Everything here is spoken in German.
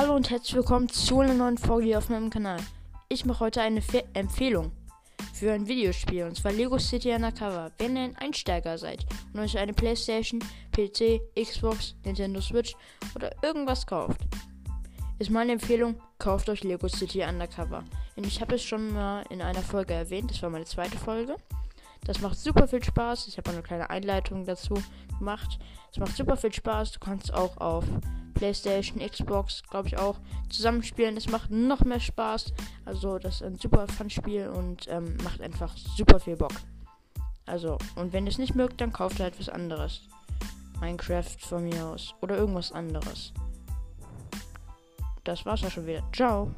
Hallo und herzlich willkommen zu einer neuen Folge hier auf meinem Kanal. Ich mache heute eine Fe Empfehlung für ein Videospiel und zwar Lego City Undercover. Wenn ihr ein Einsteiger seid und euch eine Playstation, PC, Xbox, Nintendo Switch oder irgendwas kauft, ist meine Empfehlung, kauft euch Lego City Undercover. Und ich habe es schon mal in einer Folge erwähnt, das war meine zweite Folge. Das macht super viel Spaß. Ich habe eine kleine Einleitung dazu gemacht. Es macht super viel Spaß. Du kannst auch auf PlayStation, Xbox, glaube ich auch, zusammenspielen. Es macht noch mehr Spaß. Also, das ist ein super Fun-Spiel und ähm, macht einfach super viel Bock. Also, und wenn ihr es nicht mögt, dann kauft halt was anderes. Minecraft von mir aus. Oder irgendwas anderes. Das war's ja schon wieder. Ciao.